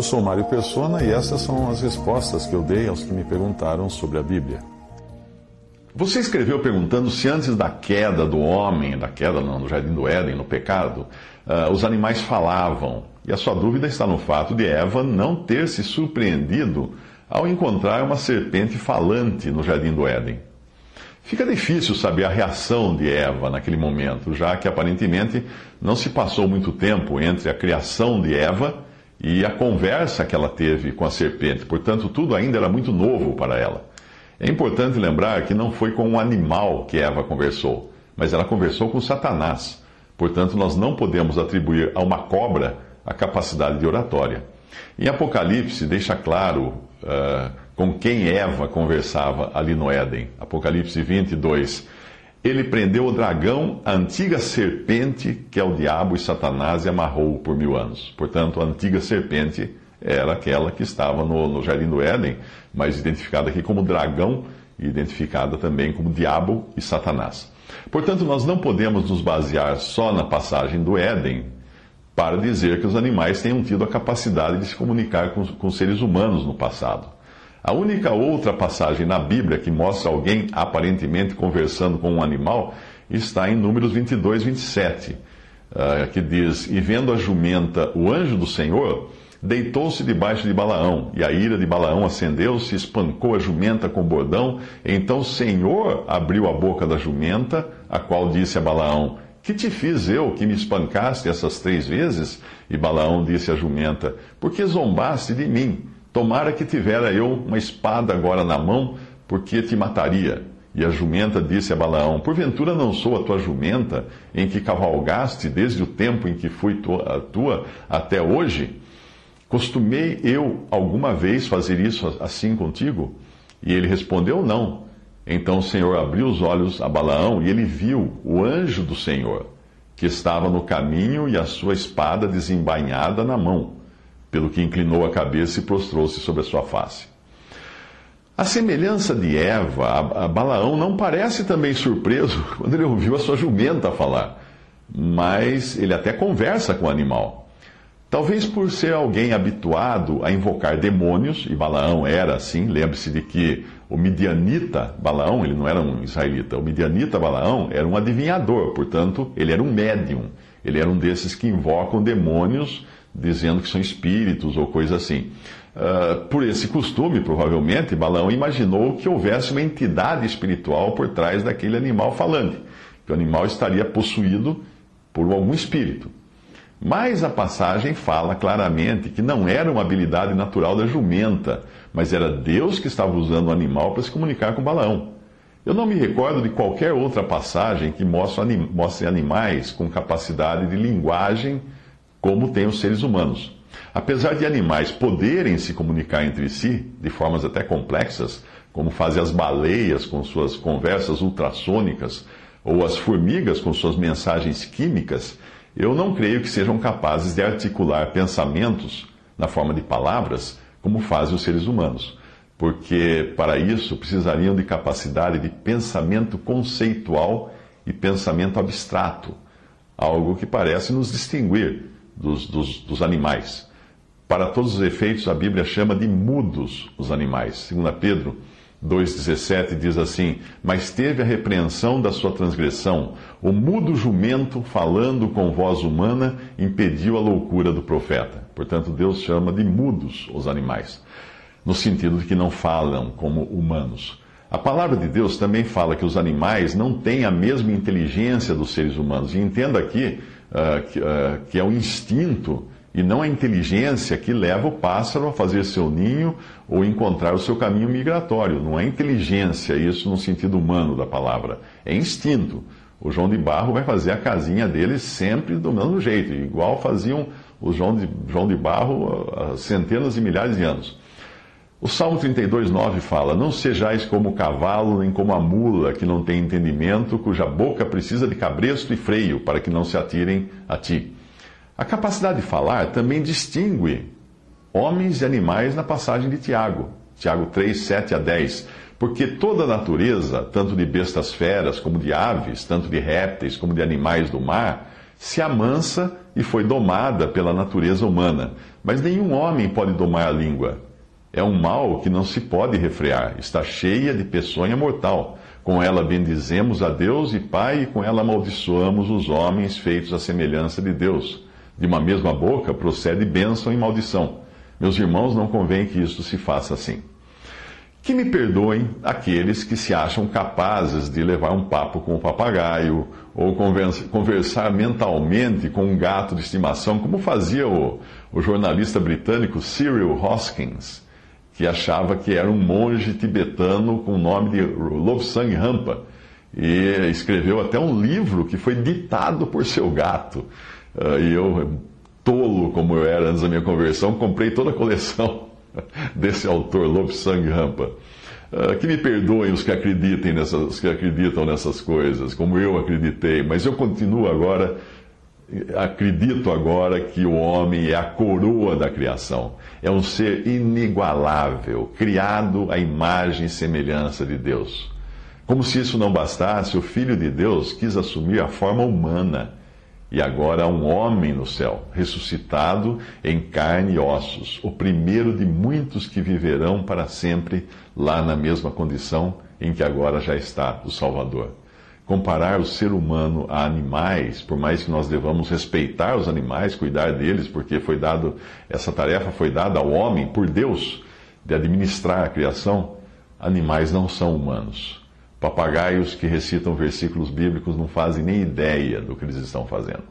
Eu sou Mário Persona e essas são as respostas que eu dei aos que me perguntaram sobre a Bíblia. Você escreveu perguntando se antes da queda do homem, da queda no Jardim do Éden, no pecado, uh, os animais falavam. E a sua dúvida está no fato de Eva não ter se surpreendido ao encontrar uma serpente falante no Jardim do Éden. Fica difícil saber a reação de Eva naquele momento, já que aparentemente não se passou muito tempo entre a criação de Eva e a conversa que ela teve com a serpente, portanto, tudo ainda era muito novo para ela. É importante lembrar que não foi com um animal que Eva conversou, mas ela conversou com Satanás. Portanto, nós não podemos atribuir a uma cobra a capacidade de oratória. Em Apocalipse, deixa claro uh, com quem Eva conversava ali no Éden. Apocalipse 22. Ele prendeu o dragão, a antiga serpente, que é o diabo e Satanás, e amarrou-o por mil anos. Portanto, a antiga serpente era aquela que estava no, no Jardim do Éden, mas identificada aqui como dragão e identificada também como diabo e Satanás. Portanto, nós não podemos nos basear só na passagem do Éden para dizer que os animais tenham tido a capacidade de se comunicar com, com seres humanos no passado. A única outra passagem na Bíblia que mostra alguém aparentemente conversando com um animal está em Números 22, 27, uh, que diz: E vendo a jumenta, o anjo do Senhor deitou-se debaixo de Balaão, e a ira de Balaão acendeu-se, espancou a jumenta com bordão. Então o Senhor abriu a boca da jumenta, a qual disse a Balaão: Que te fiz eu que me espancaste essas três vezes? E Balaão disse à jumenta: Porque zombaste de mim? Tomara que tivera eu uma espada agora na mão, porque te mataria. E a jumenta disse a Balaão: Porventura não sou a tua jumenta, em que cavalgaste desde o tempo em que fui tua, tua até hoje? Costumei eu alguma vez fazer isso assim contigo? E ele respondeu: Não. Então o Senhor abriu os olhos a Balaão e ele viu o anjo do Senhor, que estava no caminho e a sua espada desembainhada na mão, pelo que inclinou a cabeça e prostrou-se sobre a sua face. A semelhança de Eva, a Balaão não parece também surpreso quando ele ouviu a sua jumenta falar, mas ele até conversa com o animal. Talvez por ser alguém habituado a invocar demônios, e Balaão era assim, lembre-se de que o midianita Balaão, ele não era um israelita, o midianita Balaão era um adivinhador, portanto, ele era um médium. Ele era um desses que invocam demônios, dizendo que são espíritos ou coisa assim. Uh, por esse costume, provavelmente, Balaão imaginou que houvesse uma entidade espiritual por trás daquele animal falante, que o animal estaria possuído por algum espírito. Mas a passagem fala claramente que não era uma habilidade natural da jumenta, mas era Deus que estava usando o animal para se comunicar com Balaão. Eu não me recordo de qualquer outra passagem que mostre animais com capacidade de linguagem como têm os seres humanos. Apesar de animais poderem se comunicar entre si de formas até complexas, como fazem as baleias com suas conversas ultrassônicas, ou as formigas com suas mensagens químicas, eu não creio que sejam capazes de articular pensamentos na forma de palavras como fazem os seres humanos, porque para isso precisariam de capacidade de pensamento conceitual e pensamento abstrato, algo que parece nos distinguir dos, dos, dos animais. Para todos os efeitos, a Bíblia chama de mudos os animais. Segundo Pedro 2,17 diz assim: Mas teve a repreensão da sua transgressão, o mudo jumento, falando com voz humana, impediu a loucura do profeta. Portanto, Deus chama de mudos os animais, no sentido de que não falam como humanos. A palavra de Deus também fala que os animais não têm a mesma inteligência dos seres humanos. E entenda aqui que, uh, que é o instinto e não a inteligência que leva o pássaro a fazer seu ninho ou encontrar o seu caminho migratório. Não é inteligência isso no sentido humano da palavra, é instinto. o João de Barro vai fazer a casinha dele sempre do mesmo jeito, igual faziam o João de, João de Barro há centenas e milhares de anos. O Salmo 32, 9 fala: Não sejais como o cavalo, nem como a mula, que não tem entendimento, cuja boca precisa de cabresto e freio, para que não se atirem a ti. A capacidade de falar também distingue homens e animais na passagem de Tiago, Tiago 3, 7 a 10. Porque toda a natureza, tanto de bestas feras como de aves, tanto de répteis como de animais do mar, se amansa e foi domada pela natureza humana. Mas nenhum homem pode domar a língua é um mal que não se pode refrear, está cheia de peçonha mortal. Com ela bendizemos a Deus e Pai, e com ela amaldiçoamos os homens feitos à semelhança de Deus. De uma mesma boca procede bênção e maldição. Meus irmãos, não convém que isto se faça assim. Que me perdoem aqueles que se acham capazes de levar um papo com o papagaio, ou conversar mentalmente com um gato de estimação, como fazia o, o jornalista britânico Cyril Hoskins que achava que era um monge tibetano com o nome de Lobsang Rampa. E escreveu até um livro que foi ditado por seu gato. Uh, e eu, tolo como eu era antes da minha conversão, comprei toda a coleção desse autor, Lobsang Rampa. Uh, que me perdoem os que, acreditem nessas, os que acreditam nessas coisas, como eu acreditei, mas eu continuo agora acredito agora que o homem é a coroa da criação. É um ser inigualável, criado à imagem e semelhança de Deus. Como se isso não bastasse, o Filho de Deus quis assumir a forma humana e agora há um homem no céu, ressuscitado em carne e ossos, o primeiro de muitos que viverão para sempre lá na mesma condição em que agora já está o Salvador comparar o ser humano a animais, por mais que nós devamos respeitar os animais, cuidar deles, porque foi dado essa tarefa foi dada ao homem por Deus de administrar a criação, animais não são humanos. Papagaios que recitam versículos bíblicos não fazem nem ideia do que eles estão fazendo.